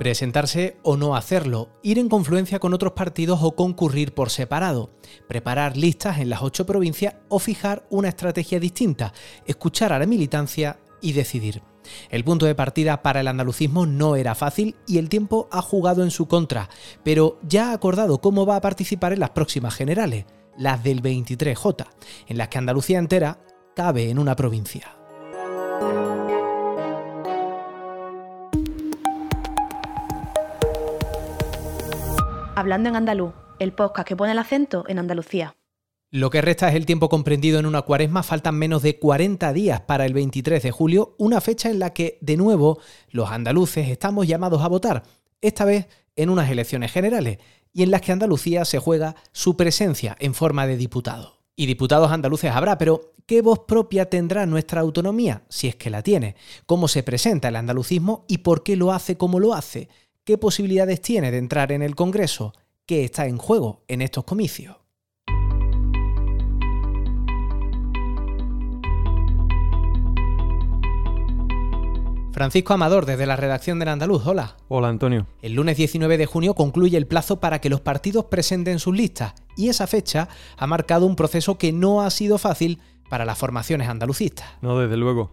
Presentarse o no hacerlo, ir en confluencia con otros partidos o concurrir por separado, preparar listas en las ocho provincias o fijar una estrategia distinta, escuchar a la militancia y decidir. El punto de partida para el andalucismo no era fácil y el tiempo ha jugado en su contra, pero ya ha acordado cómo va a participar en las próximas generales, las del 23J, en las que Andalucía entera cabe en una provincia. Hablando en andaluz, el podcast que pone el acento en Andalucía. Lo que resta es el tiempo comprendido en una cuaresma, faltan menos de 40 días para el 23 de julio, una fecha en la que, de nuevo, los andaluces estamos llamados a votar, esta vez en unas elecciones generales, y en las que Andalucía se juega su presencia en forma de diputado. Y diputados andaluces habrá, pero ¿qué voz propia tendrá nuestra autonomía, si es que la tiene? ¿Cómo se presenta el andalucismo y por qué lo hace como lo hace? ¿Qué posibilidades tiene de entrar en el Congreso? ¿Qué está en juego en estos comicios? Francisco Amador, desde la redacción del Andaluz. Hola. Hola, Antonio. El lunes 19 de junio concluye el plazo para que los partidos presenten sus listas y esa fecha ha marcado un proceso que no ha sido fácil para las formaciones andalucistas. No, desde luego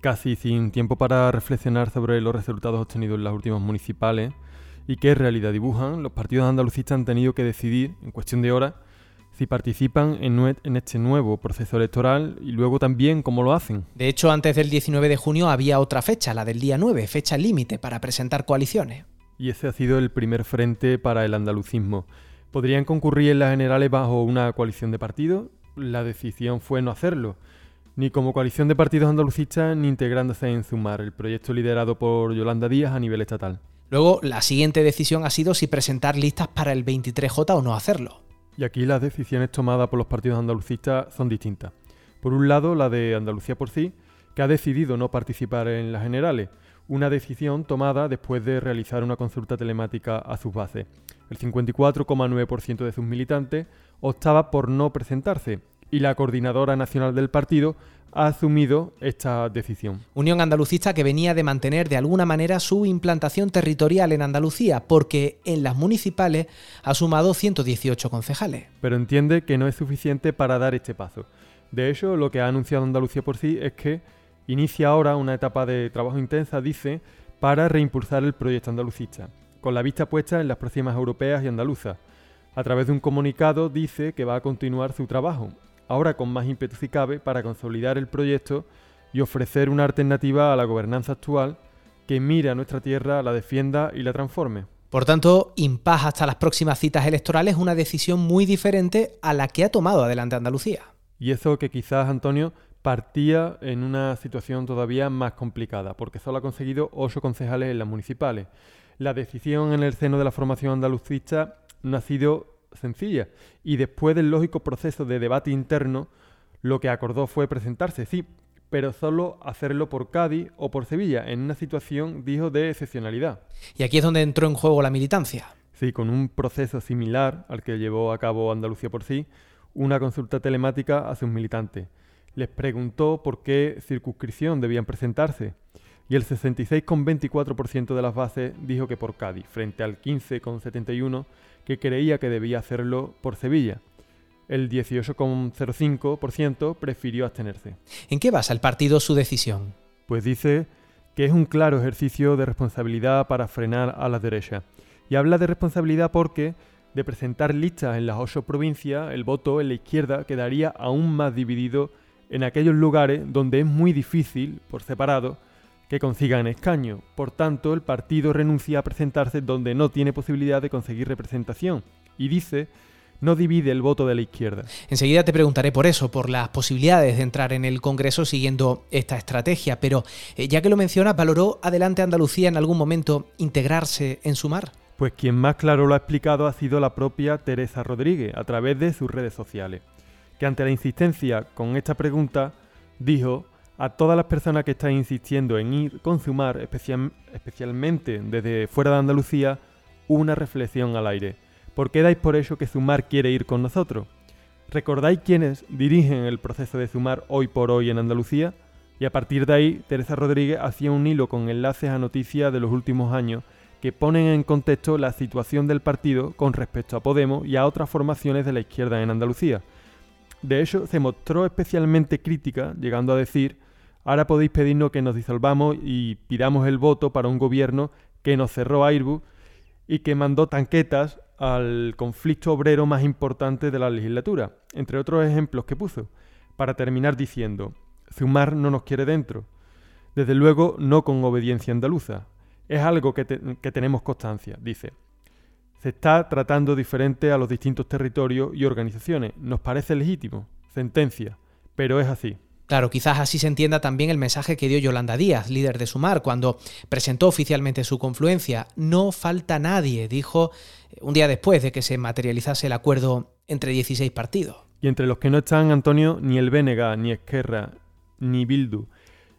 casi sin tiempo para reflexionar sobre los resultados obtenidos en las últimas municipales y qué realidad dibujan, los partidos andalucistas han tenido que decidir, en cuestión de horas, si participan en, este nuevo proceso electoral y luego también cómo lo hacen. De hecho, antes del 19 de junio había otra fecha, la del día 9, fecha límite para presentar coaliciones. Y ese ha sido el primer frente para el andalucismo. ¿Podrían concurrir en las generales bajo una coalición de partidos? La decisión fue no hacerlo ni como coalición de partidos andalucistas ni integrándose en Zumar, el proyecto liderado por Yolanda Díaz a nivel estatal. Luego, la siguiente decisión ha sido si presentar listas para el 23J o no hacerlo. Y aquí las decisiones tomadas por los partidos andalucistas son distintas. Por un lado, la de Andalucía por sí, que ha decidido no participar en las generales, una decisión tomada después de realizar una consulta telemática a sus bases. El 54,9% de sus militantes optaba por no presentarse y la coordinadora nacional del partido ha asumido esta decisión. Unión Andalucista que venía de mantener de alguna manera su implantación territorial en Andalucía, porque en las municipales ha sumado 118 concejales. Pero entiende que no es suficiente para dar este paso. De hecho, lo que ha anunciado Andalucía por sí es que inicia ahora una etapa de trabajo intensa, dice, para reimpulsar el proyecto andalucista, con la vista puesta en las próximas europeas y andaluzas. A través de un comunicado dice que va a continuar su trabajo ahora con más ímpetu si cabe, para consolidar el proyecto y ofrecer una alternativa a la gobernanza actual que mire a nuestra tierra, la defienda y la transforme. Por tanto, impas hasta las próximas citas electorales una decisión muy diferente a la que ha tomado adelante Andalucía. Y eso que quizás, Antonio, partía en una situación todavía más complicada, porque solo ha conseguido ocho concejales en las municipales. La decisión en el seno de la formación andalucista no ha sido sencilla. Y después del lógico proceso de debate interno, lo que acordó fue presentarse, sí, pero solo hacerlo por Cádiz o por Sevilla, en una situación, dijo, de excepcionalidad. Y aquí es donde entró en juego la militancia. Sí, con un proceso similar al que llevó a cabo Andalucía por sí, una consulta telemática a sus militantes. Les preguntó por qué circunscripción debían presentarse y el 66,24% de las bases dijo que por Cádiz, frente al 15,71% que creía que debía hacerlo por Sevilla. El 18,05% prefirió abstenerse. ¿En qué basa el partido su decisión? Pues dice que es un claro ejercicio de responsabilidad para frenar a la derecha. Y habla de responsabilidad porque de presentar listas en las ocho provincias, el voto en la izquierda quedaría aún más dividido en aquellos lugares donde es muy difícil, por separado, que consigan escaño. Por tanto, el partido renuncia a presentarse donde no tiene posibilidad de conseguir representación y dice no divide el voto de la izquierda. Enseguida te preguntaré por eso, por las posibilidades de entrar en el Congreso siguiendo esta estrategia, pero eh, ya que lo mencionas, ¿valoró adelante Andalucía en algún momento integrarse en Sumar? Pues quien más claro lo ha explicado ha sido la propia Teresa Rodríguez a través de sus redes sociales, que ante la insistencia con esta pregunta dijo a todas las personas que están insistiendo en ir con Sumar, especialmente desde fuera de Andalucía, una reflexión al aire. ¿Por qué dais por ello que Sumar quiere ir con nosotros? ¿Recordáis quiénes dirigen el proceso de Sumar hoy por hoy en Andalucía? Y a partir de ahí, Teresa Rodríguez hacía un hilo con enlaces a noticias de los últimos años que ponen en contexto la situación del partido con respecto a Podemos y a otras formaciones de la izquierda en Andalucía. De hecho, se mostró especialmente crítica, llegando a decir, ahora podéis pedirnos que nos disolvamos y pidamos el voto para un gobierno que nos cerró Airbus y que mandó tanquetas al conflicto obrero más importante de la legislatura, entre otros ejemplos que puso, para terminar diciendo, Zumar no nos quiere dentro, desde luego no con obediencia andaluza, es algo que, tenemos constancia, dice. Se está tratando diferente a los distintos territorios y organizaciones. Nos parece legítimo. Sentencia. Pero es así. Claro, quizás así se entienda también el mensaje que dio Yolanda Díaz, líder de Sumar, cuando presentó oficialmente su confluencia. No falta nadie, dijo eh, un día después de que se materializase el acuerdo entre 16 partidos. Y entre los que no están, Antonio, ni el Bénega, ni Esquerra, ni Bildu.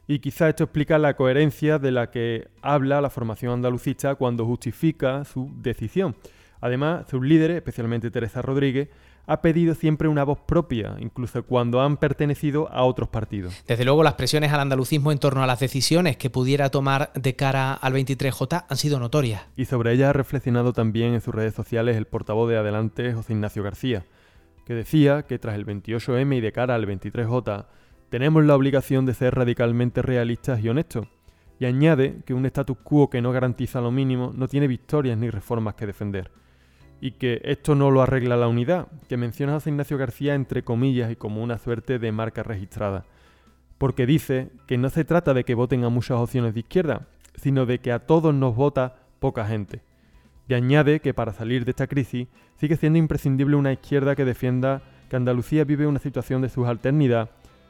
Y quizá esto explica la coherencia de la que habla la formación andalucista cuando justifica su decisión. Además, sus líderes, especialmente Teresa Rodríguez, ha pedido siempre una voz propia, incluso cuando han pertenecido a otros partidos. Desde luego, las presiones al andalucismo en torno a las decisiones que pudiera tomar de cara al 23J han sido notorias. Y sobre ellas ha reflexionado también en sus redes sociales el portavoz de Adelante, José Ignacio García, que decía que tras el 28M y de cara al 23J, tenemos la obligación de ser radicalmente realistas y honestos. Y añade que un status quo que no garantiza lo mínimo no tiene victorias ni reformas que defender. Y que esto no lo arregla la unidad, que menciona José Ignacio García entre comillas y como una suerte de marca registrada. Porque dice que no se trata de que voten a muchas opciones de izquierda, sino de que a todos nos vota poca gente. Y añade que para salir de esta crisis sigue siendo imprescindible una izquierda que defienda que Andalucía vive una situación de subalternidad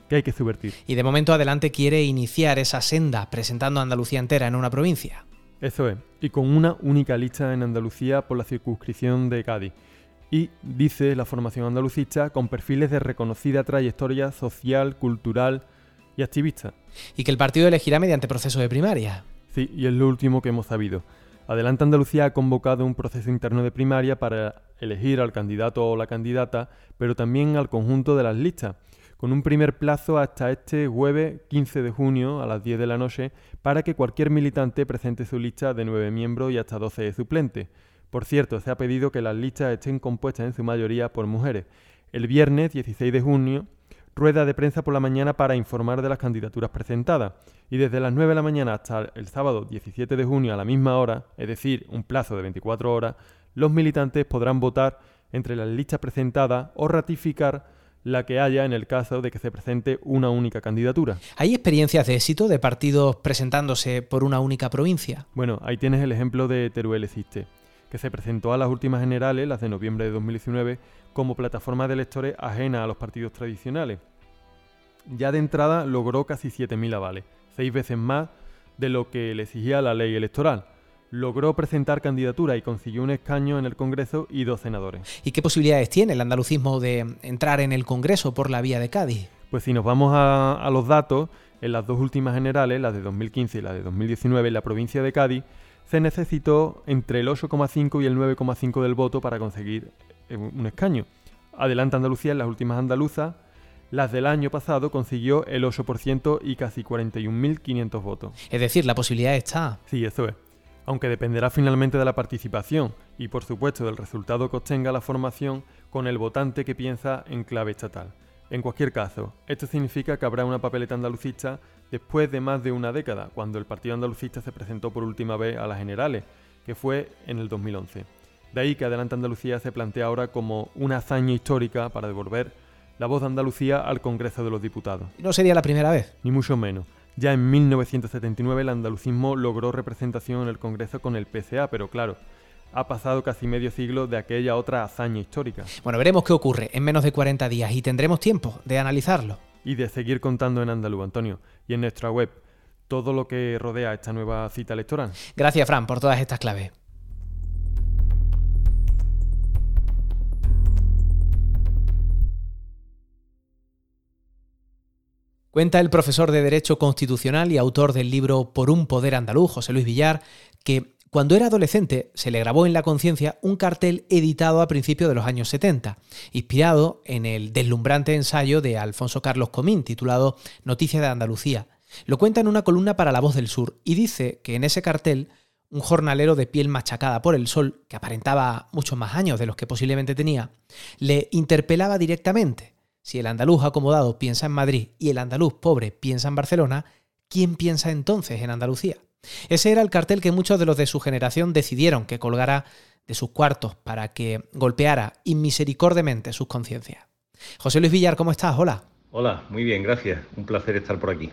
que hay que subvertir. Y de momento adelante quiere iniciar esa senda presentando a Andalucía entera en una provincia. Eso es, y con una única lista en Andalucía por la circunscripción de Cádiz. Y, dice la formación andalucista, con perfiles de reconocida trayectoria social, cultural y activista. Y que el partido elegirá mediante proceso de primaria. Sí, y es lo último que hemos sabido. Adelante Andalucía ha convocado un proceso interno de primaria para elegir al candidato o la candidata, pero también al conjunto de las listas con un primer plazo hasta este jueves 15 de junio a las 10 de la noche para que cualquier militante presente su lista de 9 miembros y hasta 12 suplentes. Por cierto, se ha pedido que las listas estén compuestas en su mayoría por mujeres. El viernes 16 de junio, rueda de prensa por la mañana para informar de las candidaturas presentadas. Y desde las 9 de la mañana hasta el sábado 17 de junio a la misma hora, es decir, un plazo de 24 horas, los militantes podrán votar entre las listas presentadas o ratificar la que haya en el caso de que se presente una única candidatura. ¿Hay experiencias de éxito de partidos presentándose por una única provincia? Bueno, ahí tienes el ejemplo de Teruel Existe, que se presentó a las últimas generales, las de noviembre de 2019, como plataforma de electores ajena a los partidos tradicionales. Ya de entrada logró casi 7.000 avales, seis veces más de lo que le exigía la ley electoral logró presentar candidatura y consiguió un escaño en el Congreso y dos senadores. ¿Y qué posibilidades tiene el andalucismo de entrar en el Congreso por la vía de Cádiz? Pues si nos vamos a, los datos, en las dos últimas generales, las de 2015 y la de 2019, en la provincia de Cádiz, se necesitó entre el 8,5 y el 9,5 del voto para conseguir eh, un escaño. Adelante Andalucía en las últimas andaluzas, las del año pasado consiguió el 8% y casi 41.500 votos. Es decir, la posibilidad está. Sí, eso es aunque dependerá finalmente de la participación y por supuesto del resultado que obtenga la formación con el votante que piensa en clave estatal. En cualquier caso, esto significa que habrá una papeleta andalucista después de más de una década, cuando el Partido Andalucista se presentó por última vez a las generales, que fue en el 2011. De ahí que Adelante Andalucía se plantea ahora como una hazaña histórica para devolver la voz de Andalucía al Congreso de los Diputados. No sería la primera vez. Ni mucho menos. Ya en 1979 el andalucismo logró representación en el Congreso con el PCA, pero claro, ha pasado casi medio siglo de aquella otra hazaña histórica. Bueno, veremos qué ocurre en menos de 40 días y tendremos tiempo de analizarlo. Y de seguir contando en andaluz, Antonio, y en nuestra web, todo lo que rodea esta nueva cita electoral. Gracias, Fran, por todas estas claves. Cuenta el profesor de Derecho Constitucional y autor del libro Por un Poder Andaluz, José Luis Villar, que cuando era adolescente se le grabó en la conciencia un cartel editado a principios de los años 70, inspirado en el deslumbrante ensayo de Alfonso Carlos Comín titulado Noticias de Andalucía. Lo cuenta en una columna para La Voz del Sur y dice que en ese cartel un jornalero de piel machacada por el sol, que aparentaba muchos más años de los que posiblemente tenía, le interpelaba directamente. Si el andaluz acomodado piensa en Madrid y el andaluz pobre piensa en Barcelona, ¿quién piensa entonces en Andalucía? Ese era el cartel que muchos de los de su generación decidieron que colgara de sus cuartos para que golpeara inmisericordemente sus conciencias. José Luis Villar, ¿cómo estás? Hola. Hola, muy bien, gracias. Un placer estar por aquí.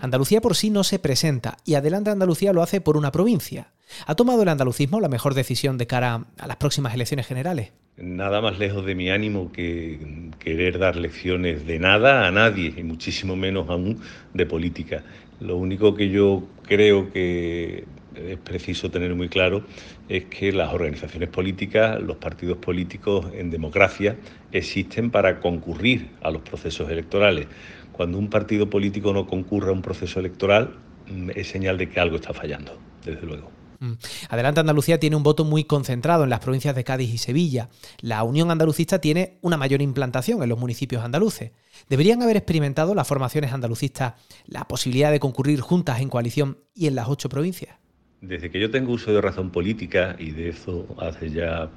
Andalucía por sí no se presenta y Adelante Andalucía lo hace por una provincia. ¿Ha tomado el andalucismo la mejor decisión de cara a las próximas elecciones generales? Nada más lejos de mi ánimo que querer dar lecciones de nada a nadie y muchísimo menos aún de política. Lo único que yo creo que es preciso tener muy claro es que las organizaciones políticas, los partidos políticos en democracia existen para concurrir a los procesos electorales. Cuando un partido político no concurre a un proceso electoral mm, es señal de que algo está fallando, desde luego. Mm. Adelante Andalucía tiene un voto muy concentrado en las provincias de Cádiz y Sevilla. La Unión Andalucista tiene una mayor implantación en los municipios andaluces. ¿Deberían haber experimentado las formaciones andalucistas la posibilidad de concurrir juntas en coalición y en las ocho provincias? Desde que yo tengo uso de razón política, y de eso hace ya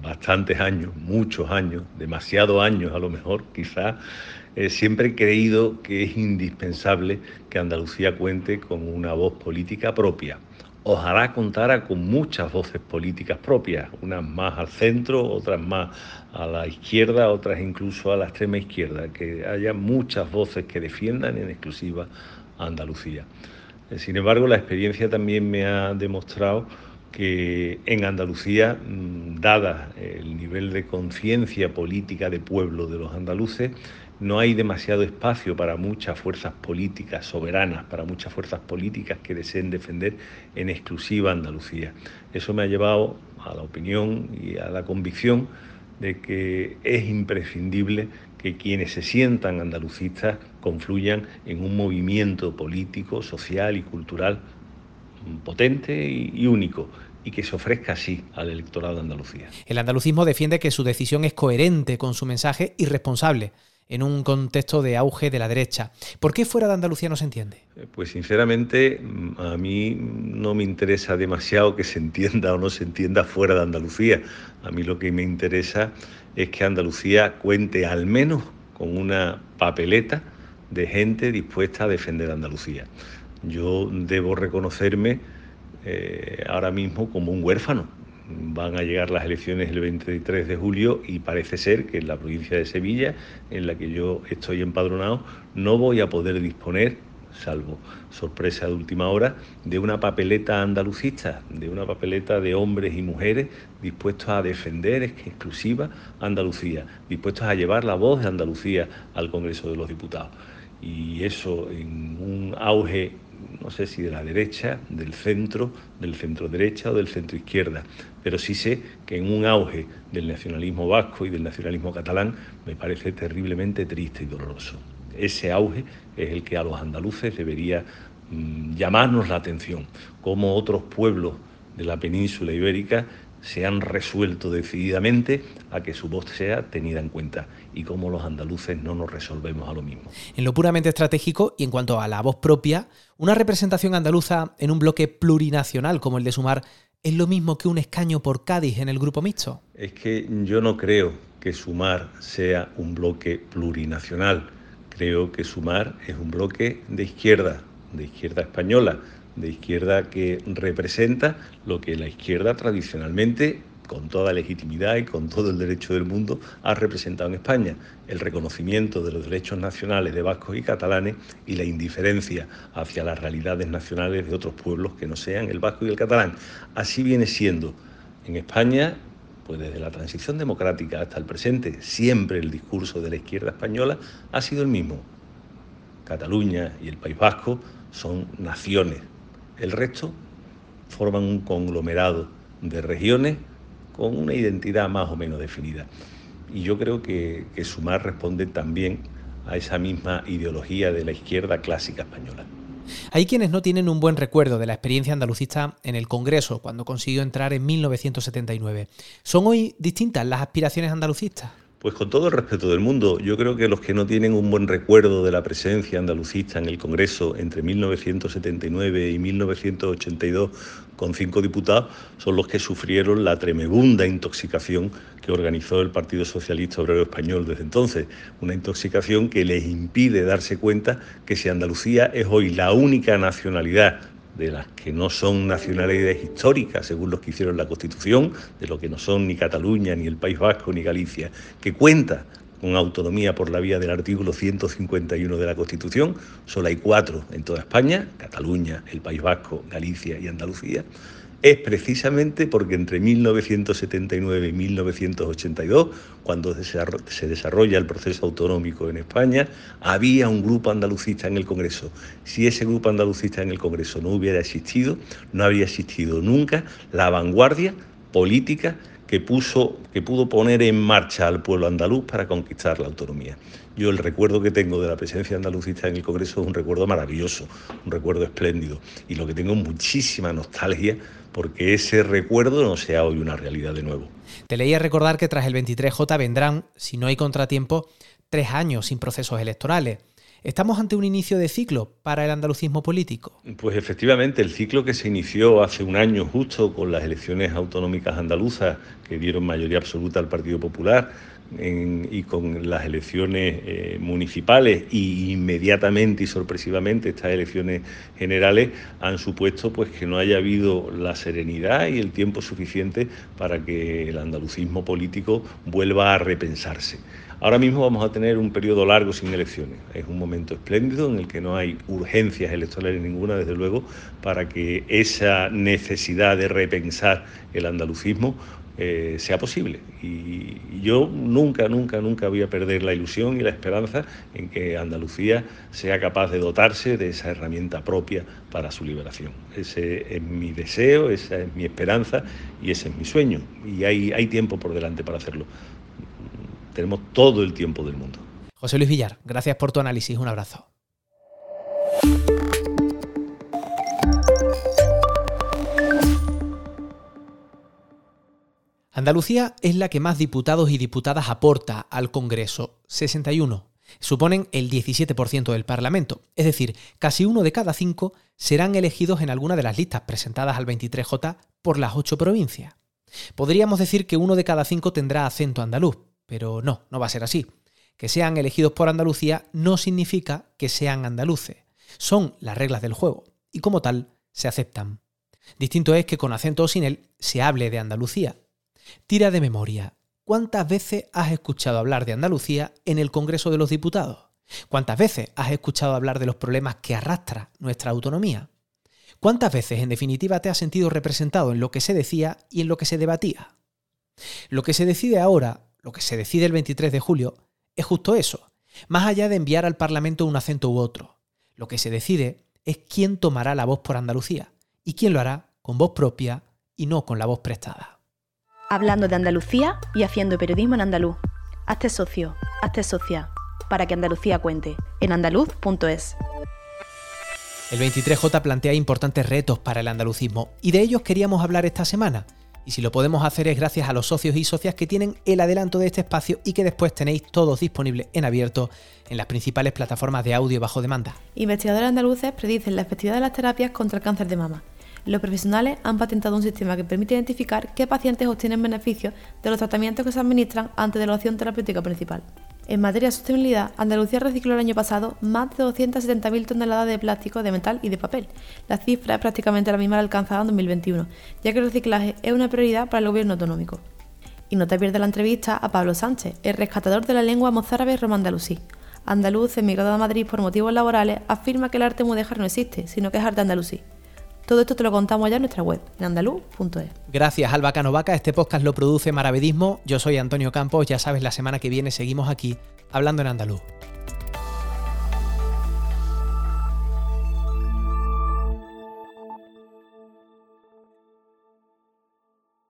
bastantes años, muchos años, demasiados años a lo mejor, quizá, eh, siempre he creído que es indispensable que Andalucía cuente con una voz política propia. Ojalá contara con muchas voces políticas propias, unas más al centro, otras más a la izquierda, otras incluso a la extrema izquierda, que haya muchas voces que defiendan en exclusiva a Andalucía. Eh, sin embargo, la experiencia también me ha demostrado que en Andalucía, mm, dada el nivel de conciencia política de pueblo de los andaluces, no hay demasiado espacio para muchas fuerzas políticas soberanas, para muchas fuerzas políticas que deseen defender en exclusiva Andalucía. Eso me ha llevado a la opinión y a la convicción de que es imprescindible que quienes se sientan andalucistas confluyan en un movimiento político, social y cultural potente y, único y que se ofrezca así al electorado de Andalucía. El andalucismo defiende que su decisión es coherente con su mensaje y responsable en un contexto de auge de la derecha. ¿Por qué fuera de Andalucía no se entiende? Eh, pues sinceramente a mí no me interesa demasiado que se entienda o no se entienda fuera de Andalucía. A mí lo que me interesa es que Andalucía cuente al menos con una papeleta de gente dispuesta a defender Andalucía. Yo debo reconocerme eh, ahora mismo como un huérfano van a llegar las elecciones el 23 de julio y parece ser que en la provincia de Sevilla, en la que yo estoy empadronado, no voy a poder disponer, salvo sorpresa de última hora, de una papeleta andalucista, de una papeleta de hombres y mujeres dispuestos a defender exclusiva Andalucía, dispuestos a llevar la voz de Andalucía al Congreso de los Diputados. Y eso en un auge no sé si de la derecha, del centro, del centro derecha o del centro izquierda, pero sí sé que en un auge del nacionalismo vasco y del nacionalismo catalán me parece terriblemente triste y doloroso. Ese auge es el que a los andaluces debería mm, llamarnos la atención, como otros pueblos de la península ibérica se han resuelto decididamente a que su voz sea tenida en cuenta y cómo los andaluces no nos resolvemos a lo mismo. En lo puramente estratégico y en cuanto a la voz propia, una representación andaluza en un bloque plurinacional como el de Sumar es lo mismo que un escaño por Cádiz en el grupo mixto. Es que yo no creo que Sumar sea un bloque plurinacional. Creo que Sumar es un bloque de izquierda, de izquierda española, de izquierda que representa lo que la izquierda tradicionalmente, con toda legitimidad y con todo el derecho del mundo, ha representado en España, el reconocimiento de los derechos nacionales de vascos y catalanes y la indiferencia hacia las realidades nacionales de otros pueblos que no sean el vasco y el catalán. Así viene siendo en España pues desde la transición democrática hasta el presente, siempre el discurso de la izquierda española ha sido el mismo. Cataluña y el País Vasco son naciones el resto forman un conglomerado de regiones con una identidad más o menos definida. Y yo creo que, Sumar responde también a esa misma ideología de la izquierda clásica española. Hay quienes no tienen un buen recuerdo de la experiencia andalucista en el Congreso, cuando consiguió entrar en 1979. ¿Son hoy distintas las aspiraciones andalucistas? Pues con todo el respeto del mundo, yo creo que los que no tienen un buen recuerdo de la presencia andalucista en el Congreso entre 1979 y 1982 con cinco diputados son los que sufrieron la tremenda intoxicación que organizó el Partido Socialista Obrero Español desde entonces. Una intoxicación que les impide darse cuenta que si Andalucía es hoy la única nacionalidad de las que no son nacionalidades históricas, según los que hicieron la Constitución, de lo que no son ni Cataluña, ni el País Vasco, ni Galicia, que cuenta con autonomía por la vía del artículo 151 de la Constitución. Solo hay cuatro en toda España, Cataluña, el País Vasco, Galicia y Andalucía es precisamente porque entre 1979 y 1982, cuando se desarrolla el proceso autonómico en España, había un grupo andalucista en el Congreso. Si ese grupo andalucista en el Congreso no hubiera existido, no habría existido nunca la vanguardia política que, puso, que pudo poner en marcha al pueblo andaluz para conquistar la autonomía. Yo el recuerdo que tengo de la presencia andalucista en el Congreso es un recuerdo maravilloso, un recuerdo espléndido, y lo que tengo muchísima nostalgia porque ese recuerdo no sea hoy una realidad de nuevo. Te leía recordar que tras el 23J vendrán, si no hay contratiempo, tres años sin procesos electorales. ¿Estamos ante un inicio de ciclo para el andalucismo político? Pues efectivamente, el ciclo que se inició hace un año justo con las elecciones autonómicas andaluzas que dieron mayoría absoluta al Partido Popular y con las elecciones eh, municipales y inmediatamente y sorpresivamente estas elecciones generales han supuesto pues que no haya habido la serenidad y el tiempo suficiente para que el andalucismo político vuelva a repensarse. Ahora mismo vamos a tener un periodo largo sin elecciones. Es un momento espléndido en el que no hay urgencias electorales ninguna, desde luego, para que esa necesidad de repensar el andalucismo eh, sea posible. Y yo nunca, nunca, nunca voy a perder la ilusión y la esperanza en que Andalucía sea capaz de dotarse de esa herramienta propia para su liberación. Ese es mi deseo, esa es mi esperanza y ese es mi sueño. Y hay, hay tiempo por delante para hacerlo. Tenemos todo el tiempo del mundo. José Luis Villar, gracias por tu análisis. Un abrazo. Andalucía es la que más diputados y diputadas aporta al Congreso, 61. Suponen el 17% del Parlamento, es decir, casi uno de cada cinco serán elegidos en alguna de las listas presentadas al 23J por las ocho provincias. Podríamos decir que uno de cada cinco tendrá acento andaluz, pero no, no va a ser así. Que sean elegidos por Andalucía no significa que sean andaluces. Son las reglas del juego y como tal se aceptan. Distinto es que con acento o sin él se hable de Andalucía. Tira de memoria. ¿Cuántas veces has escuchado hablar de Andalucía en el Congreso de los Diputados? ¿Cuántas veces has escuchado hablar de los problemas que arrastra nuestra autonomía? ¿Cuántas veces, en definitiva, te has sentido representado en lo que se decía y en lo que se debatía? Lo que se decide ahora lo que se decide el 23 de julio es justo eso, más allá de enviar al Parlamento un acento u otro. Lo que se decide es quién tomará la voz por Andalucía y quién lo hará con voz propia y no con la voz prestada. Hablando de Andalucía y haciendo periodismo en andaluz. Hazte socio, hazte socia, para que Andalucía cuente, en andaluz.es. El 23J plantea importantes retos para el andalucismo y de ellos queríamos hablar esta semana y si lo podemos hacer es gracias a los socios y socias que tienen el adelanto de este espacio y que después tenéis todos disponibles en abierto en las principales plataformas de audio bajo demanda. Investigadores andaluces predicen la efectividad de las terapias contra el cáncer de mama. Los profesionales han patentado un sistema que permite identificar qué pacientes obtienen beneficios de los tratamientos que se administran antes de la opción terapéutica principal. En materia de sostenibilidad, Andalucía recicló el año pasado más de 270.000 toneladas de plástico, de metal y de papel. La cifra es prácticamente la misma alcanzada en 2021, ya que el reciclaje es una prioridad para el gobierno autonómico. Y no te pierdas la entrevista a Pablo Sánchez, el rescatador de la lengua mozárabe romandalusí. Andaluz, emigrado a Madrid por motivos laborales, afirma que el arte mudéjar no existe, sino que es arte andalusí. Todo esto te lo contamos ya en nuestra web, en andaluz.es. Gracias, Alba Canovaca. Este podcast lo produce Maravedismo. Yo soy Antonio Campos. Ya sabes, la semana que viene seguimos aquí hablando en andaluz.